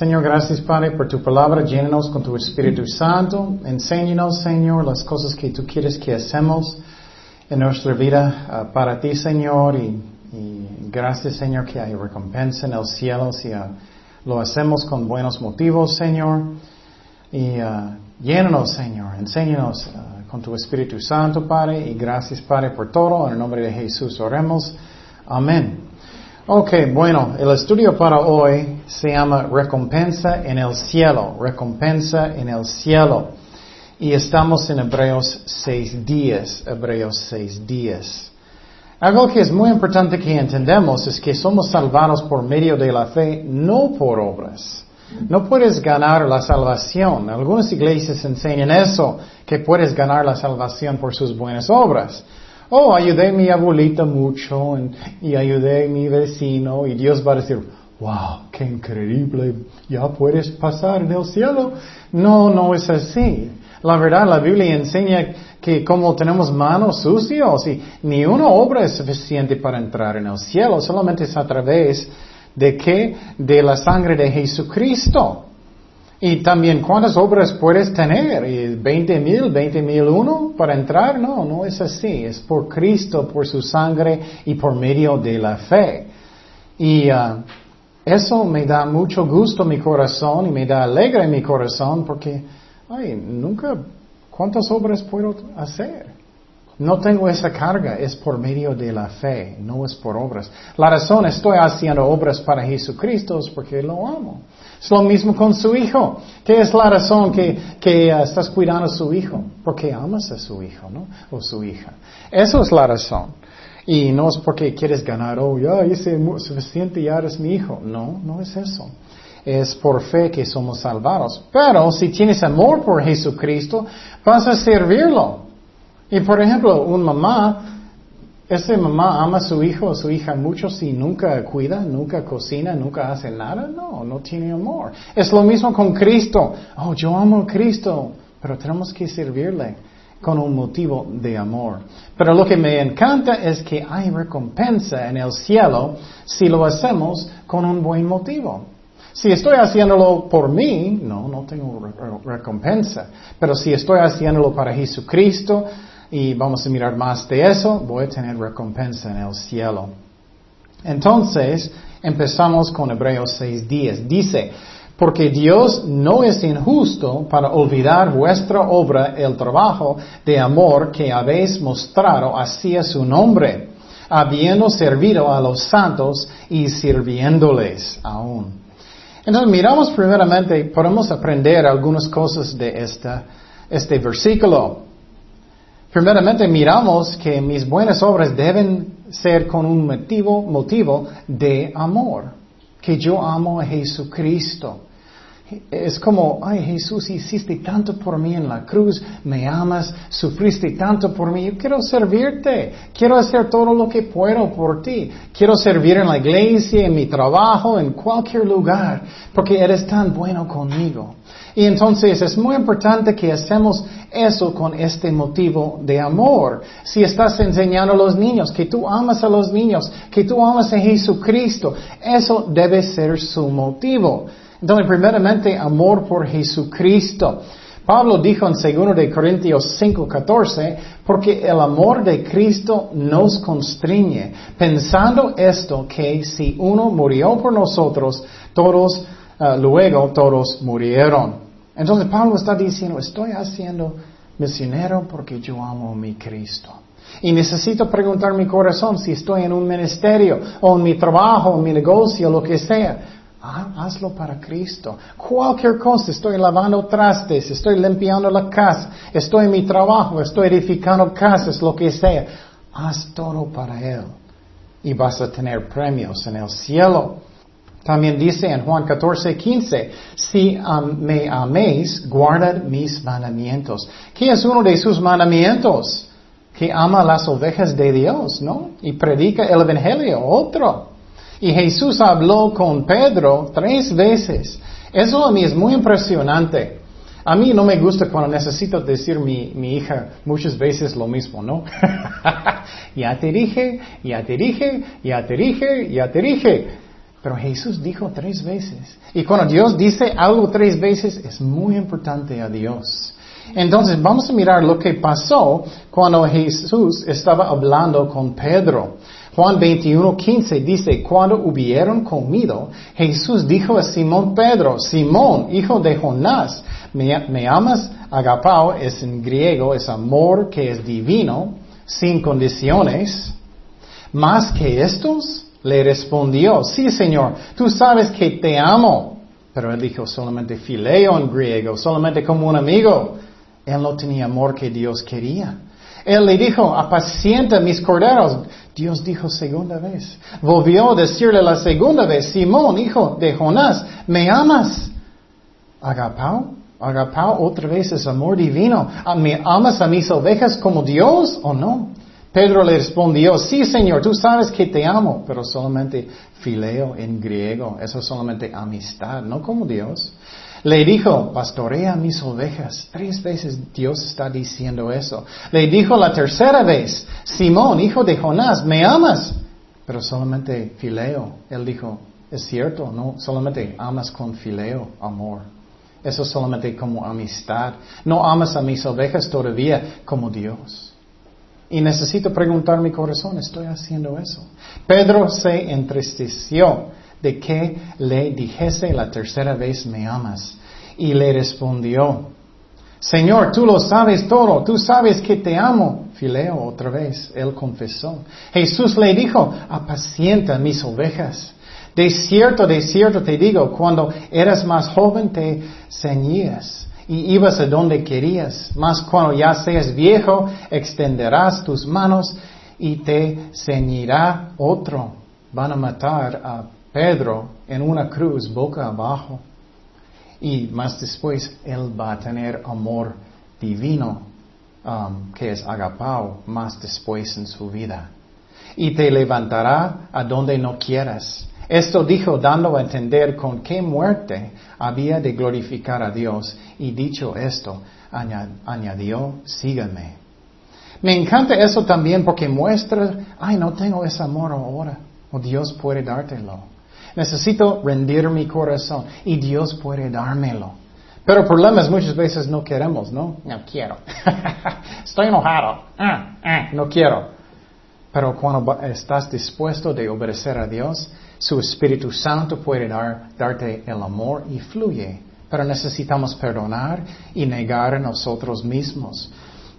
Señor, gracias Padre por tu palabra. Llénanos con tu Espíritu Santo. Enséñanos, Señor, las cosas que tú quieres que hacemos en nuestra vida uh, para ti, Señor. Y, y, gracias, Señor, que hay recompensa en el cielo si uh, lo hacemos con buenos motivos, Señor. Y uh, llénanos, Señor. Enséñanos con tu Espíritu Santo, Padre. Y gracias, Padre, por todo. En el nombre de Jesús oremos. Amén. Ok, bueno, el estudio para hoy se llama Recompensa en el cielo, recompensa en el cielo. Y estamos en Hebreos 6 días, Hebreos 6 días. Algo que es muy importante que entendamos es que somos salvados por medio de la fe, no por obras. No puedes ganar la salvación. Algunas iglesias enseñan eso, que puedes ganar la salvación por sus buenas obras oh, ayudé a mi abuelita mucho y ayudé a mi vecino y Dios va a decir, wow, qué increíble, ya puedes pasar en el cielo. No, no es así. La verdad, la Biblia enseña que como tenemos manos sucios y ni una obra es suficiente para entrar en el cielo, solamente es a través de qué? De la sangre de Jesucristo. Y también, ¿cuántas obras puedes tener? ¿20 mil, 20 mil uno para entrar? No, no es así. Es por Cristo, por su sangre y por medio de la fe. Y uh, eso me da mucho gusto mi corazón y me da alegre mi corazón porque, ay, nunca, ¿cuántas obras puedo hacer? No tengo esa carga, es por medio de la fe, no es por obras. La razón estoy haciendo obras para Jesucristo es porque lo amo. Es lo mismo con su hijo. ¿Qué es la razón que, que uh, estás cuidando a su hijo? Porque amas a su hijo, ¿no? O su hija. Eso es la razón. Y no es porque quieres ganar, oh, ya hice suficiente, ya eres mi hijo. No, no es eso. Es por fe que somos salvados. Pero si tienes amor por Jesucristo, vas a servirlo. Y por ejemplo, un mamá ¿Esa mamá ama a su hijo o su hija mucho si nunca cuida, nunca cocina, nunca hace nada? No, no tiene amor. Es lo mismo con Cristo. Oh, yo amo a Cristo, pero tenemos que servirle con un motivo de amor. Pero lo que me encanta es que hay recompensa en el cielo si lo hacemos con un buen motivo. Si estoy haciéndolo por mí, no, no tengo recompensa. Pero si estoy haciéndolo para Jesucristo, y vamos a mirar más de eso, voy a tener recompensa en el cielo. Entonces, empezamos con Hebreos 6.10. Dice, porque Dios no es injusto para olvidar vuestra obra, el trabajo de amor que habéis mostrado hacia su nombre, habiendo servido a los santos y sirviéndoles aún. Entonces miramos primeramente, podemos aprender algunas cosas de este versículo. Primeramente miramos que mis buenas obras deben ser con un motivo, motivo de amor, que yo amo a Jesucristo. Es como, ay Jesús, hiciste tanto por mí en la cruz, me amas, sufriste tanto por mí, yo quiero servirte, quiero hacer todo lo que puedo por ti, quiero servir en la iglesia, en mi trabajo, en cualquier lugar, porque eres tan bueno conmigo. Y entonces es muy importante que hacemos eso con este motivo de amor. Si estás enseñando a los niños que tú amas a los niños, que tú amas a Jesucristo, eso debe ser su motivo. Entonces, primeramente, amor por Jesucristo. Pablo dijo en 2 de Corintios 5:14, porque el amor de Cristo nos constriñe, pensando esto que si uno murió por nosotros, todos uh, luego todos murieron. Entonces Pablo está diciendo, estoy haciendo misionero porque yo amo a mi Cristo. Y necesito preguntar mi corazón si estoy en un ministerio o en mi trabajo, en mi negocio, lo que sea. Ah, hazlo para Cristo. Cualquier cosa, estoy lavando trastes, estoy limpiando la casa, estoy en mi trabajo, estoy edificando casas, lo que sea. Haz todo para Él. Y vas a tener premios en el cielo. También dice en Juan 14, 15, si me améis, guardad mis mandamientos. ¿Qué es uno de sus mandamientos? Que ama las ovejas de Dios, ¿no? Y predica el Evangelio, otro. Y Jesús habló con Pedro tres veces. Eso a mí es muy impresionante. A mí no me gusta cuando necesito decir mi, mi hija muchas veces lo mismo, ¿no? ya te dije, ya te dije, ya te dije, ya te dije. Pero Jesús dijo tres veces. Y cuando Dios dice algo tres veces, es muy importante a Dios. Entonces vamos a mirar lo que pasó cuando Jesús estaba hablando con Pedro. Juan 21, 15 dice, cuando hubieron comido, Jesús dijo a Simón Pedro, Simón, hijo de Jonás, ¿me, amas? Agapao es en griego, es amor que es divino, sin condiciones. Más que estos, le respondió, sí Señor, tú sabes que te amo. Pero él dijo solamente fileo en griego, solamente como un amigo. Él no tenía amor que Dios quería. Él le dijo, apacienta mis corderos. Dios dijo segunda vez. Volvió a decirle la segunda vez, Simón, hijo de Jonás, ¿me amas? Agapao, agapao otra vez es amor divino. Ah, ¿Me amas a mis ovejas como Dios o no? Pedro le respondió, sí Señor, tú sabes que te amo, pero solamente fileo en griego, eso es solamente amistad, no como Dios. Le dijo, pastorea mis ovejas. Tres veces Dios está diciendo eso. Le dijo la tercera vez, Simón, hijo de Jonás, ¿me amas? Pero solamente fileo. Él dijo, es cierto, no, solamente amas con fileo, amor. Eso es solamente como amistad. No amas a mis ovejas todavía como Dios. Y necesito preguntar mi corazón, ¿estoy haciendo eso? Pedro se entristeció de que le dijese la tercera vez me amas. Y le respondió, Señor, tú lo sabes todo, tú sabes que te amo. Fileo otra vez, él confesó. Jesús le dijo, apacienta mis ovejas. De cierto, de cierto te digo, cuando eras más joven te ceñías y ibas a donde querías, mas cuando ya seas viejo extenderás tus manos y te ceñirá otro. Van a matar a Pedro en una cruz boca abajo. Y más después Él va a tener amor divino, um, que es agapao, más después en su vida. Y te levantará a donde no quieras. Esto dijo dando a entender con qué muerte había de glorificar a Dios. Y dicho esto, añadió, sígame. Me encanta eso también porque muestra, ay, no tengo ese amor ahora. O Dios puede dártelo. Necesito rendir mi corazón y Dios puede dármelo. Pero problemas muchas veces no queremos, ¿no? No quiero. Estoy enojado. Ah, ah, no quiero. Pero cuando estás dispuesto de obedecer a Dios, su Espíritu Santo puede dar, darte el amor y fluye. Pero necesitamos perdonar y negar a nosotros mismos.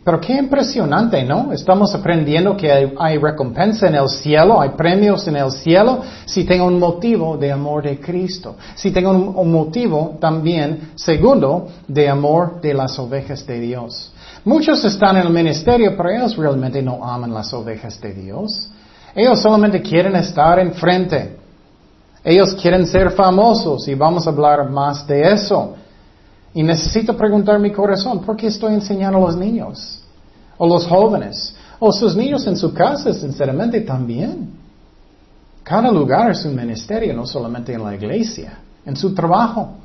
Pero qué impresionante, ¿no? Estamos aprendiendo que hay, recompensa en el cielo, hay premios en el cielo, si tengo un motivo de amor de Cristo. Si tengo un, motivo también, segundo, de amor de las ovejas de Dios. Muchos están en el ministerio, pero ellos realmente no aman las ovejas de Dios. Ellos solamente quieren estar enfrente. Ellos quieren ser famosos y vamos a hablar más de eso. Y necesito preguntar mi corazón, ¿por qué estoy enseñando a los niños? O los jóvenes. O sus niños en su casa, sinceramente, también. Cada lugar es un ministerio, no solamente en la iglesia, en su trabajo.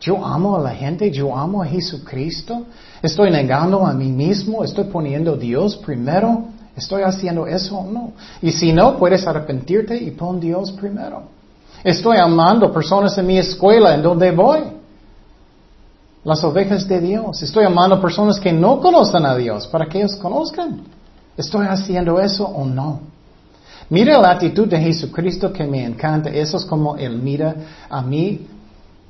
Yo amo a la gente, yo amo a Jesucristo. Estoy negando a mí mismo, estoy poniendo a Dios primero. ¿Estoy haciendo eso o no? Y si no, puedes arrepentirte y pon Dios primero. Estoy amando personas en mi escuela, en donde voy las ovejas de Dios. Estoy amando personas que no conocen a Dios para que ellos conozcan. ¿Estoy haciendo eso o no? Mira la actitud de Jesucristo que me encanta. Eso es como Él mira a mí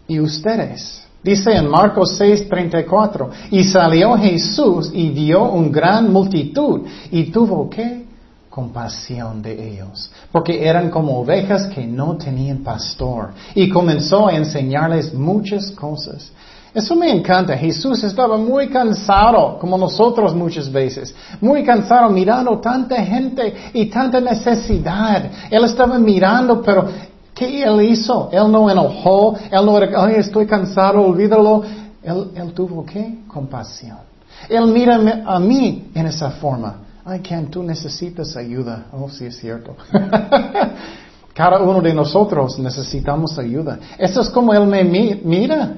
y ustedes. Dice en Marcos 6:34, y salió Jesús y vio un gran multitud y tuvo que compasión de ellos, porque eran como ovejas que no tenían pastor y comenzó a enseñarles muchas cosas. Eso me encanta. Jesús estaba muy cansado, como nosotros muchas veces, muy cansado mirando tanta gente y tanta necesidad. Él estaba mirando, pero ¿qué él hizo? Él no enojó, él no era, ay, estoy cansado, olvídalo. Él, él tuvo qué? Compasión. Él mira a mí en esa forma. Ay, Ken, tú necesitas ayuda. Oh, sí es cierto. Cada uno de nosotros necesitamos ayuda. Eso es como Él me mira.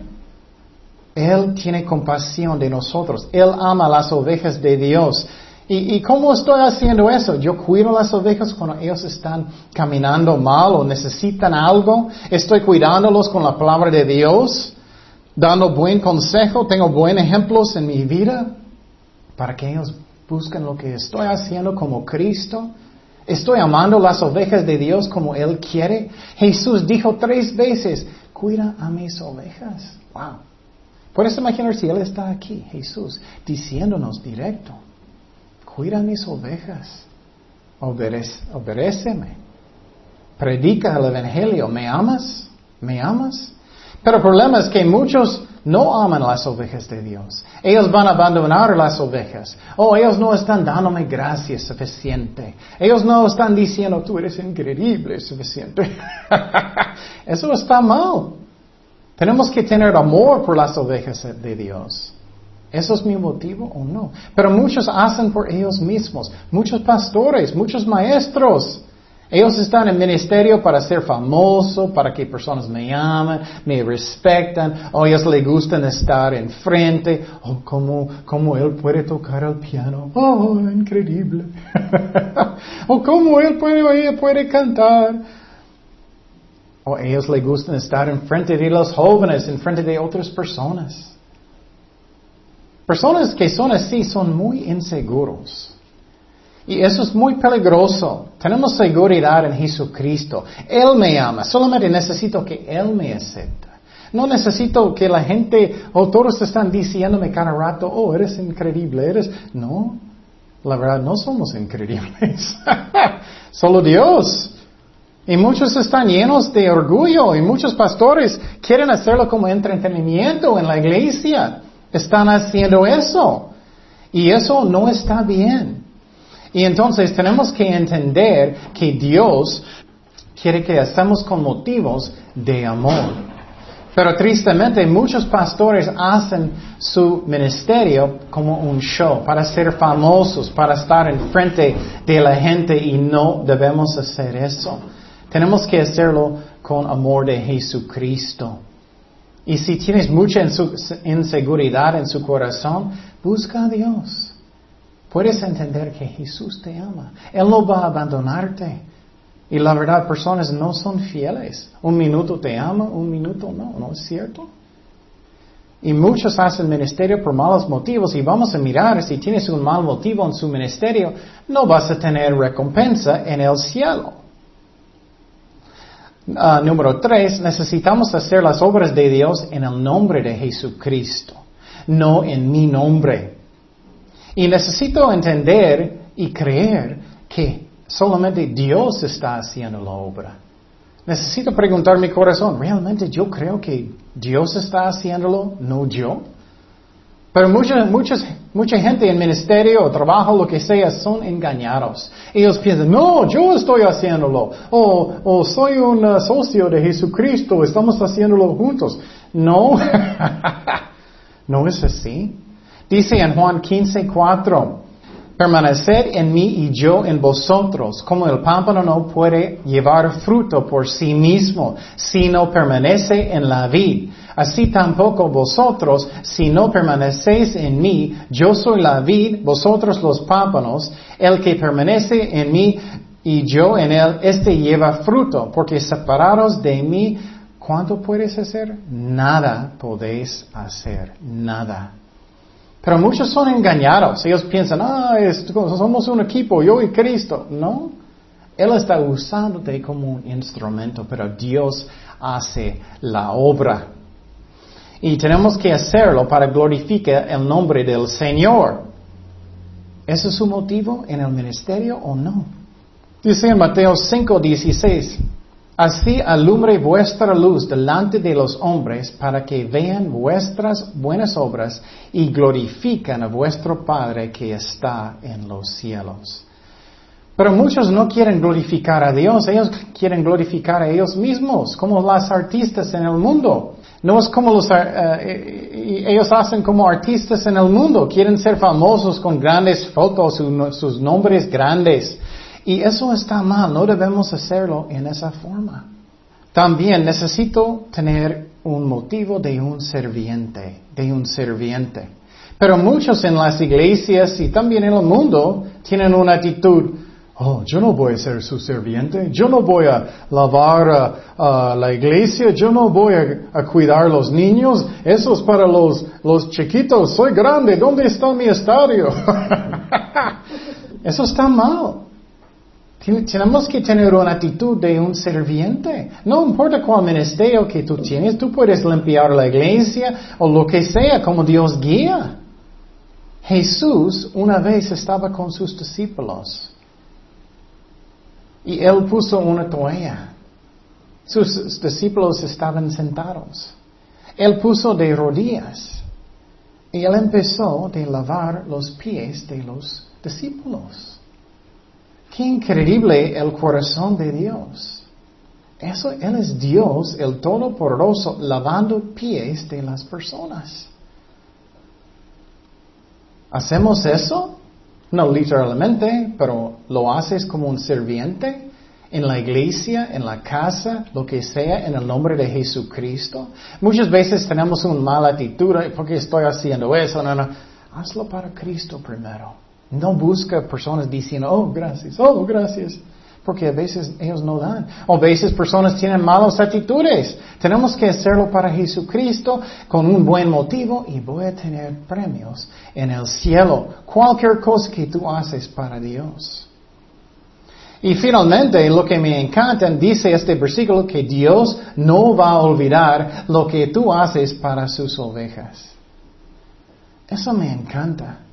Él tiene compasión de nosotros. Él ama las ovejas de Dios. ¿Y, ¿Y cómo estoy haciendo eso? Yo cuido las ovejas cuando ellos están caminando mal o necesitan algo. Estoy cuidándolos con la palabra de Dios, dando buen consejo, tengo buenos ejemplos en mi vida para que ellos busquen lo que estoy haciendo como Cristo. Estoy amando las ovejas de Dios como Él quiere. Jesús dijo tres veces, cuida a mis ovejas. Wow. Puedes imaginar si Él está aquí, Jesús, diciéndonos directo, cuida a mis ovejas, obedéceme, predica el Evangelio, ¿me amas? ¿Me amas? Pero el problema es que muchos no aman las ovejas de Dios. Ellos van a abandonar las ovejas. Oh, ellos no están dándome gracias suficiente. Ellos no están diciendo, tú eres increíble suficiente. Eso está mal. Tenemos que tener amor por las ovejas de Dios. ¿Eso es mi motivo o no? Pero muchos hacen por ellos mismos. Muchos pastores, muchos maestros. Ellos están en ministerio para ser famoso, para que personas me amen, me respetan, o ellos les gustan estar enfrente, oh, como, él puede tocar el piano, oh, increíble, o como él puede, ella puede cantar. O ellos les gustan estar enfrente de los jóvenes, enfrente de otras personas. Personas que son así son muy inseguros. Y eso es muy peligroso. Tenemos seguridad en Jesucristo. Él me ama. Solamente necesito que Él me acepte. No necesito que la gente o todos están diciéndome cada rato, oh, eres increíble, eres... No, la verdad no somos increíbles. Solo Dios. Y muchos están llenos de orgullo y muchos pastores quieren hacerlo como entretenimiento en la iglesia. Están haciendo eso. Y eso no está bien. Y entonces tenemos que entender que Dios quiere que estemos con motivos de amor. Pero tristemente muchos pastores hacen su ministerio como un show, para ser famosos, para estar enfrente de la gente y no debemos hacer eso. Tenemos que hacerlo con amor de Jesucristo. Y si tienes mucha inseguridad en su corazón, busca a Dios. Puedes entender que Jesús te ama. Él no va a abandonarte. Y la verdad, personas no son fieles. Un minuto te ama, un minuto no, ¿no es cierto? Y muchos hacen ministerio por malos motivos y vamos a mirar si tienes un mal motivo en su ministerio, no vas a tener recompensa en el cielo. Ah, número tres, necesitamos hacer las obras de Dios en el nombre de Jesucristo, no en mi nombre. Y necesito entender y creer que solamente Dios está haciendo la obra. Necesito preguntar mi corazón, ¿realmente yo creo que Dios está haciéndolo, no yo? Pero mucha, mucha gente en ministerio o trabajo, lo que sea, son engañados. Ellos piensan, no, yo estoy haciéndolo. O, o soy un uh, socio de Jesucristo, estamos haciéndolo juntos. No, no es así. Dice en Juan 15, 4, permaneced en mí y yo en vosotros, como el pámpano no puede llevar fruto por sí mismo, si no permanece en la vid. Así tampoco vosotros, si no permanecéis en mí, yo soy la vid, vosotros los pámpanos, el que permanece en mí y yo en él, este lleva fruto, porque separados de mí, ¿cuánto puedes hacer? Nada podéis hacer, nada. Pero muchos son engañados. Ellos piensan, ah, somos un equipo, yo y Cristo. No. Él está usándote como un instrumento, pero Dios hace la obra. Y tenemos que hacerlo para glorificar el nombre del Señor. ¿Ese es su motivo en el ministerio o no? Dice en Mateo 5, 16, Así alumbre vuestra luz delante de los hombres para que vean vuestras buenas obras y glorifican a vuestro Padre que está en los cielos. Pero muchos no quieren glorificar a Dios, ellos quieren glorificar a ellos mismos, como las artistas en el mundo. No es como los, eh, eh, ellos hacen como artistas en el mundo, quieren ser famosos con grandes fotos, sus nombres grandes. Y eso está mal, no debemos hacerlo en esa forma. También necesito tener un motivo de un serviente, de un serviente. Pero muchos en las iglesias y también en el mundo tienen una actitud, oh, yo no voy a ser su serviente, yo no voy a lavar a, la iglesia, yo no voy a, a, cuidar los niños, eso es para los, los chiquitos, soy grande, ¿dónde está mi estadio? eso está mal. Tenemos que tener una actitud de un serviente. No importa cuál ministerio que tú tienes, tú puedes limpiar la iglesia o lo que sea, como Dios guía. Jesús una vez estaba con sus discípulos y él puso una toalla. Sus discípulos estaban sentados. Él puso de rodillas y él empezó de lavar los pies de los discípulos. Qué increíble el corazón de Dios. Eso, Él es Dios, el Todopoderoso, lavando pies de las personas. ¿Hacemos eso? No literalmente, pero lo haces como un serviente en la iglesia, en la casa, lo que sea, en el nombre de Jesucristo. Muchas veces tenemos una mala actitud, porque estoy haciendo eso? No, no. Hazlo para Cristo primero. No busca personas diciendo, oh, gracias, oh, gracias. Porque a veces ellos no dan. O a veces personas tienen malas actitudes. Tenemos que hacerlo para Jesucristo con un buen motivo y voy a tener premios en el cielo. Cualquier cosa que tú haces para Dios. Y finalmente, lo que me encanta, dice este versículo que Dios no va a olvidar lo que tú haces para sus ovejas. Eso me encanta.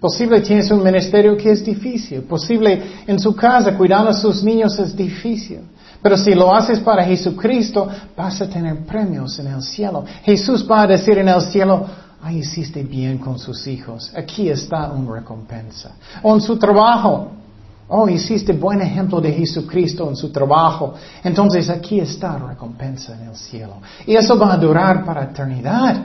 Posible tienes un ministerio que es difícil. Posible en su casa cuidando a sus niños es difícil. Pero si lo haces para Jesucristo, vas a tener premios en el cielo. Jesús va a decir en el cielo, ay, hiciste bien con sus hijos. Aquí está una recompensa. O en su trabajo. Oh, hiciste buen ejemplo de Jesucristo en su trabajo. Entonces aquí está recompensa en el cielo. Y eso va a durar para eternidad.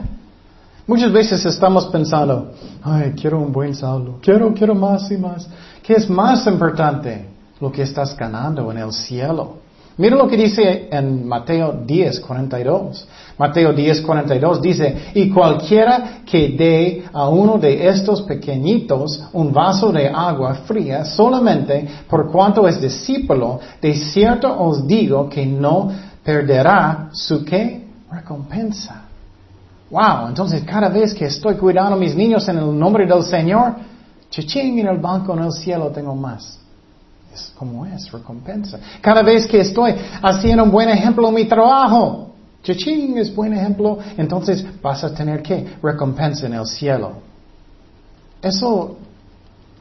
Muchas veces estamos pensando, ay, quiero un buen saldo, quiero, quiero más y más. ¿Qué es más importante? Lo que estás ganando en el cielo. Mira lo que dice en Mateo 10, 42. Mateo 10, 42 dice, y cualquiera que dé a uno de estos pequeñitos un vaso de agua fría solamente por cuanto es discípulo, de cierto os digo que no perderá su qué? Recompensa. Wow, entonces cada vez que estoy cuidando a mis niños en el nombre del Señor, chichín en el banco en el cielo tengo más. Es como es, recompensa. Cada vez que estoy haciendo un buen ejemplo en mi trabajo, chichín es buen ejemplo, entonces vas a tener que recompensa en el cielo. Eso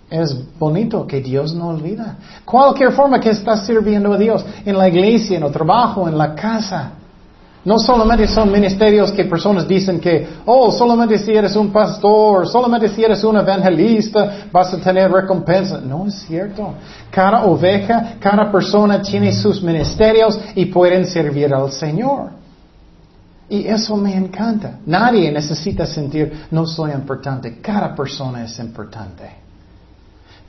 es bonito que Dios no olvida. Cualquier forma que estás sirviendo a Dios, en la iglesia, en el trabajo, en la casa, no solamente son ministerios que personas dicen que, oh, solamente si eres un pastor, solamente si eres un evangelista, vas a tener recompensa. No es cierto. Cada oveja, cada persona tiene sus ministerios y pueden servir al Señor. Y eso me encanta. Nadie necesita sentir, no soy importante. Cada persona es importante.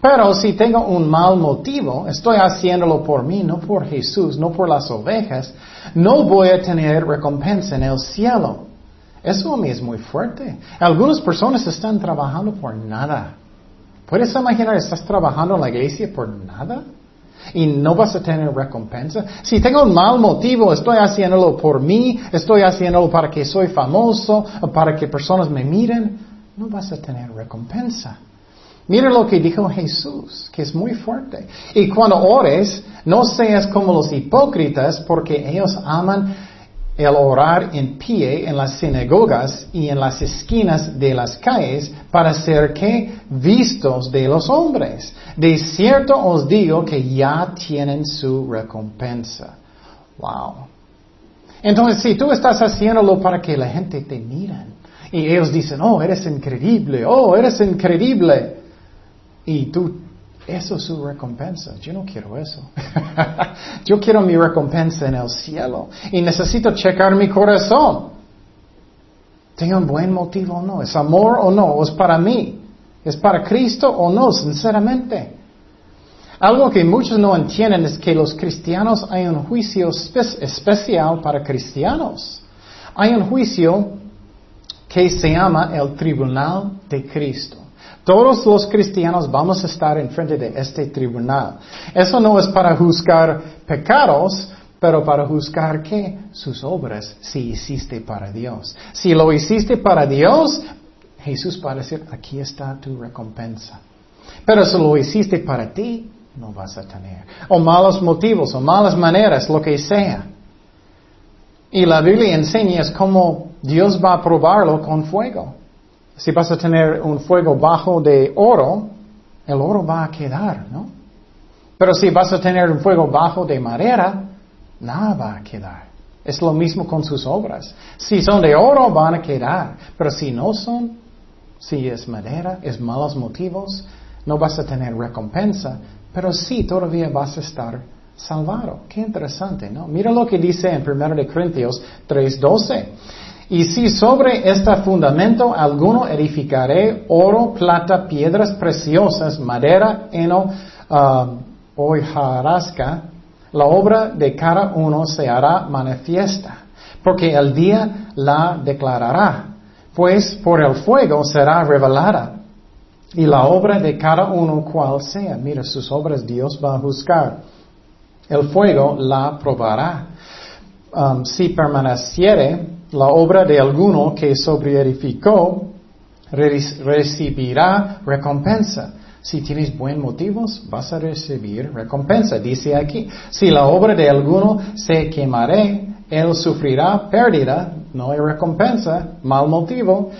Pero si tengo un mal motivo, estoy haciéndolo por mí, no por Jesús, no por las ovejas, no voy a tener recompensa en el cielo. Eso a mí es muy fuerte. Algunas personas están trabajando por nada. ¿Puedes imaginar, estás trabajando en la iglesia por nada? y no vas a tener recompensa. Si tengo un mal motivo, estoy haciéndolo por mí, estoy haciéndolo para que soy famoso, para que personas me miren, no vas a tener recompensa. Mira lo que dijo Jesús, que es muy fuerte. Y cuando ores, no seas como los hipócritas, porque ellos aman el orar en pie en las sinagogas y en las esquinas de las calles para ser que vistos de los hombres. De cierto os digo que ya tienen su recompensa. Wow. Entonces, si tú estás haciéndolo para que la gente te miren y ellos dicen, oh, eres increíble, oh, eres increíble. Y tú, eso es su recompensa. Yo no quiero eso. Yo quiero mi recompensa en el cielo. Y necesito checar mi corazón. ¿Tengo un buen motivo o no? ¿Es amor o no? ¿O es para mí? ¿Es para Cristo o no? Sinceramente. Algo que muchos no entienden es que los cristianos hay un juicio especial para cristianos. Hay un juicio que se llama el tribunal de Cristo. Todos los cristianos vamos a estar enfrente de este tribunal. Eso no es para juzgar pecados, pero para juzgar qué? Sus obras, si hiciste para Dios. Si lo hiciste para Dios, Jesús va a decir, aquí está tu recompensa. Pero si lo hiciste para ti, no vas a tener. O malos motivos, o malas maneras, lo que sea. Y la Biblia enseña es cómo Dios va a probarlo con fuego. Si vas a tener un fuego bajo de oro, el oro va a quedar, ¿no? Pero si vas a tener un fuego bajo de madera, nada va a quedar. Es lo mismo con sus obras. Si son de oro, van a quedar. Pero si no son, si es madera, es malos motivos, no vas a tener recompensa, pero sí todavía vas a estar salvado. Qué interesante, ¿no? Mira lo que dice en 1 Corintios 3:12. Y si sobre este fundamento alguno edificaré oro, plata, piedras preciosas, madera, heno, uh, hojarasca, la obra de cada uno se hará manifiesta, porque el día la declarará, pues por el fuego será revelada. Y la obra de cada uno cual sea, mira, sus obras Dios va a juzgar. El fuego la probará. Um, si permaneciere la obra de alguno que sobreedificó, recibirá recompensa. Si tienes buenos motivos, vas a recibir recompensa. Dice aquí, si la obra de alguno se quemaré, él sufrirá pérdida, no hay recompensa, mal motivo.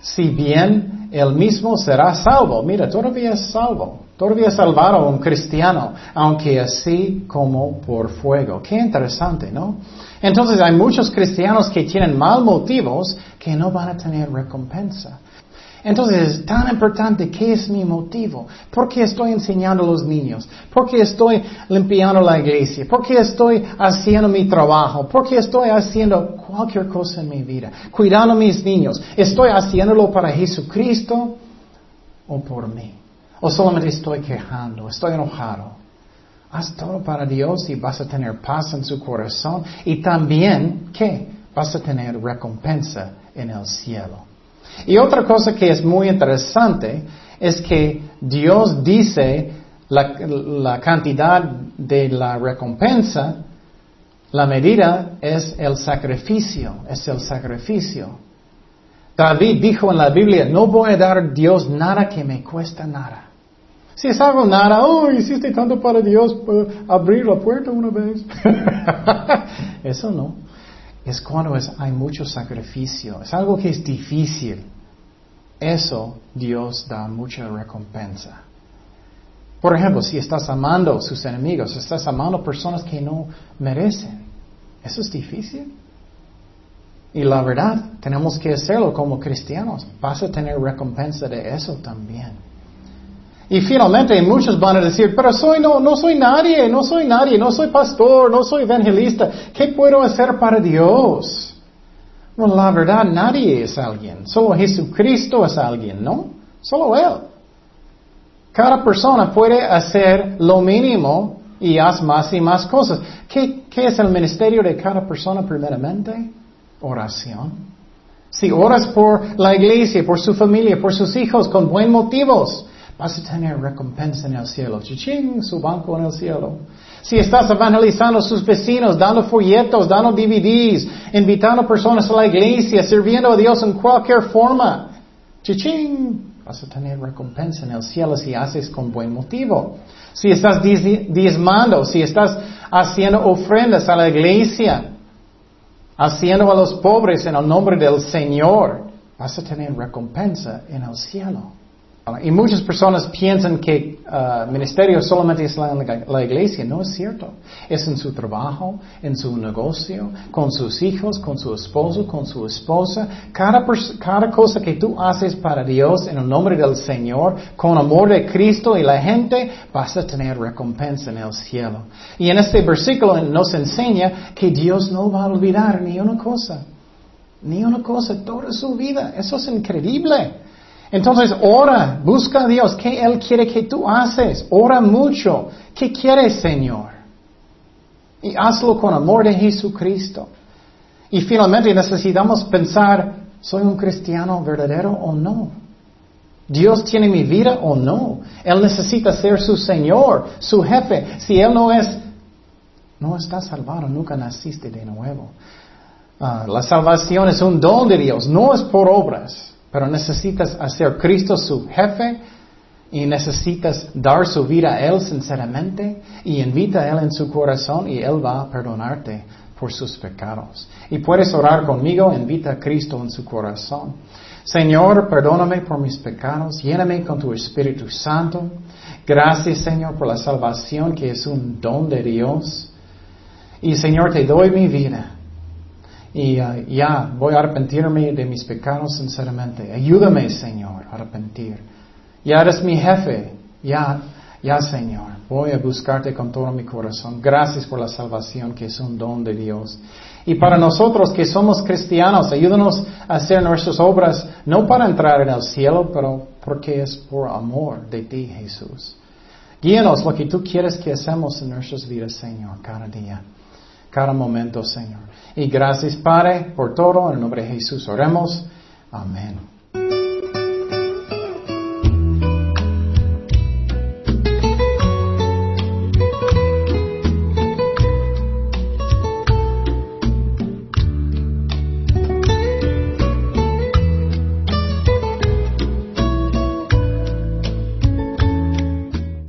Si bien él mismo será salvo. Mira, todavía es salvo. Todavía es salvado un cristiano, aunque así como por fuego. Qué interesante, ¿no? Entonces hay muchos cristianos que tienen mal motivos que no van a tener recompensa. Entonces es tan importante qué es mi motivo. ¿Por qué estoy enseñando a los niños? ¿Por qué estoy limpiando la iglesia? ¿Por qué estoy haciendo mi trabajo? ¿Por qué estoy haciendo cualquier cosa en mi vida? Cuidando a mis niños. ¿Estoy haciéndolo para Jesucristo o por mí? ¿O solamente estoy quejando? ¿Estoy enojado? Haz todo para Dios y vas a tener paz en su corazón. Y también, ¿qué? Vas a tener recompensa en el cielo. Y otra cosa que es muy interesante es que Dios dice la, cantidad de la recompensa, la medida es el sacrificio, es el sacrificio. David dijo en la Biblia, no voy a dar a Dios nada que me cuesta nada. Si es algo nada, oh, hiciste tanto para Dios, abrir la puerta una vez. Eso no es cuando hay mucho sacrificio, es algo que es difícil. Eso Dios da mucha recompensa. Por ejemplo, si estás amando a sus enemigos, estás amando personas que no merecen, eso es difícil. Y la verdad, tenemos que hacerlo como cristianos. Vas a tener recompensa de eso también. Y finalmente muchos van a decir, pero soy no, no soy nadie, no soy nadie, no soy pastor, no soy evangelista. ¿Qué puedo hacer para Dios? Bueno, la verdad, nadie es alguien. Solo Jesucristo es alguien, ¿no? Solo Él. Cada persona puede hacer lo mínimo y haz más y más cosas. ¿Qué, qué es el ministerio de cada persona primeramente? Oración. Si oras por la iglesia, por su familia, por sus hijos, con buen motivos, vas a tener recompensa en el cielo. Chiching, su banco en el cielo. Si estás evangelizando a sus vecinos, dando folletos, dando DVDs, invitando personas a la iglesia, sirviendo a Dios en cualquier forma, chiching, vas a tener recompensa en el cielo si haces con buen motivo. Si estás diezmando, si estás haciendo ofrendas a la iglesia, haciendo a los pobres en el nombre del Señor, vas a tener recompensa en el cielo. Y muchas personas piensan que uh, ministerio solamente es la, la, iglesia. No es cierto. Es en su trabajo, en su negocio, con sus hijos, con su esposo, con su esposa. Cada, cada cosa que tú haces para Dios en el nombre del Señor, con amor de Cristo y la gente, vas a tener recompensa en el cielo. Y en este versículo nos enseña que Dios no va a olvidar ni una cosa. Ni una cosa toda su vida. Eso es increíble. Entonces, ora, busca a Dios. ¿Qué Él quiere que tú haces? Ora mucho. ¿Qué quieres, Señor? Y hazlo con amor de Jesucristo. Y finalmente necesitamos pensar ¿Soy un cristiano verdadero o no? ¿Dios tiene mi vida o no? Él necesita ser su Señor, su jefe. Si Él no es, no está salvado, nunca naciste de nuevo. Ah, la salvación es un don de Dios, no es por obras, pero necesitas hacer Cristo su jefe y necesitas dar su vida a Él sinceramente y invita a Él en su corazón y Él va a perdonarte por sus pecados. Y puedes orar conmigo, invita a Cristo en su corazón. Señor, perdóname por mis pecados, lléname con tu Espíritu Santo. Gracias, Señor, por la salvación que es un don de Dios. Y Señor, te doy mi vida. Y uh, ya voy a arrepentirme de mis pecados sinceramente. Ayúdame, Señor, a arrepentir. Ya eres mi jefe. Ya, ya, Señor. Voy a buscarte con todo mi corazón. Gracias por la salvación que es un don de Dios. Y para nosotros que somos cristianos, ayúdanos a hacer nuestras obras no para entrar en el cielo, pero porque es por amor de ti, Jesús. Guíanos lo que tú quieres que hacemos en nuestras vidas, Señor, cada día, cada momento, Señor. Y gracias, Padre, por todo. En el nombre de Jesús oremos. Amén.